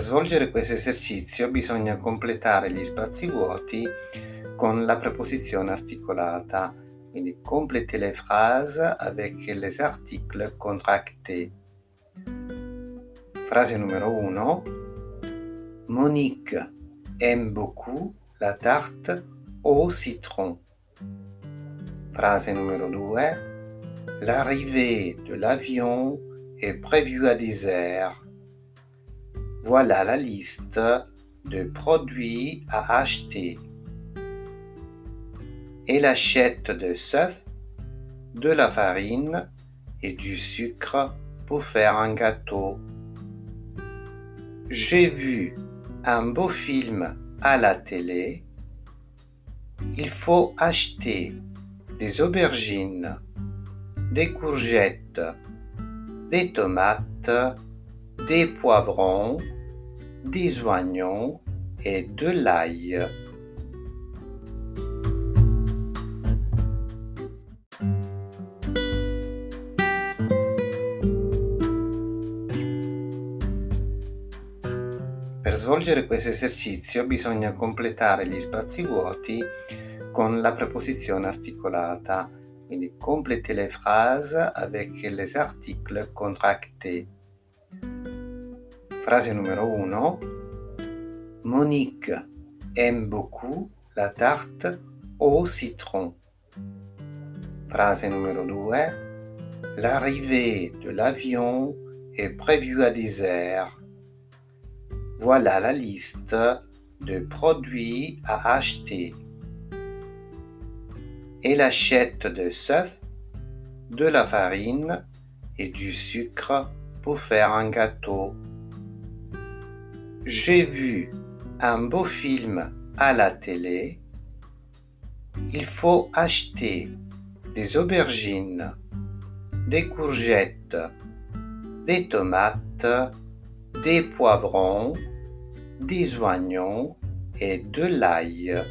svolgere questo esercizio bisogna completare gli spazi vuoti con la preposizione articolata. Quindi complétez les phrases avec les articles contractés. Frase numero 1. Monique aime beaucoup la tarte au citron. Phrase numero 2. L'arrivée de l'avion est prévue à 10 heures. Voilà la liste de produits à acheter. Elle achète des œufs, de la farine et du sucre pour faire un gâteau. J'ai vu un beau film à la télé. Il faut acheter des aubergines, des courgettes, des tomates, des poivrons, des oignons et de l'ail. Per svolgere questo esercizio bisogna completare gli spazi vuoti con la preposizione articolata. Quindi complétez les phrases avec les articles contractés. Frase numero 1. Monique aime beaucoup la tarte au citron. Frase numero 2. L'arrivée de l'avion est prévue à 10 heures. Voilà la liste de produits à acheter. Elle achète des œufs, de la farine et du sucre pour faire un gâteau. J'ai vu un beau film à la télé. Il faut acheter des aubergines, des courgettes, des tomates, des poivrons, des oignons et de l'ail.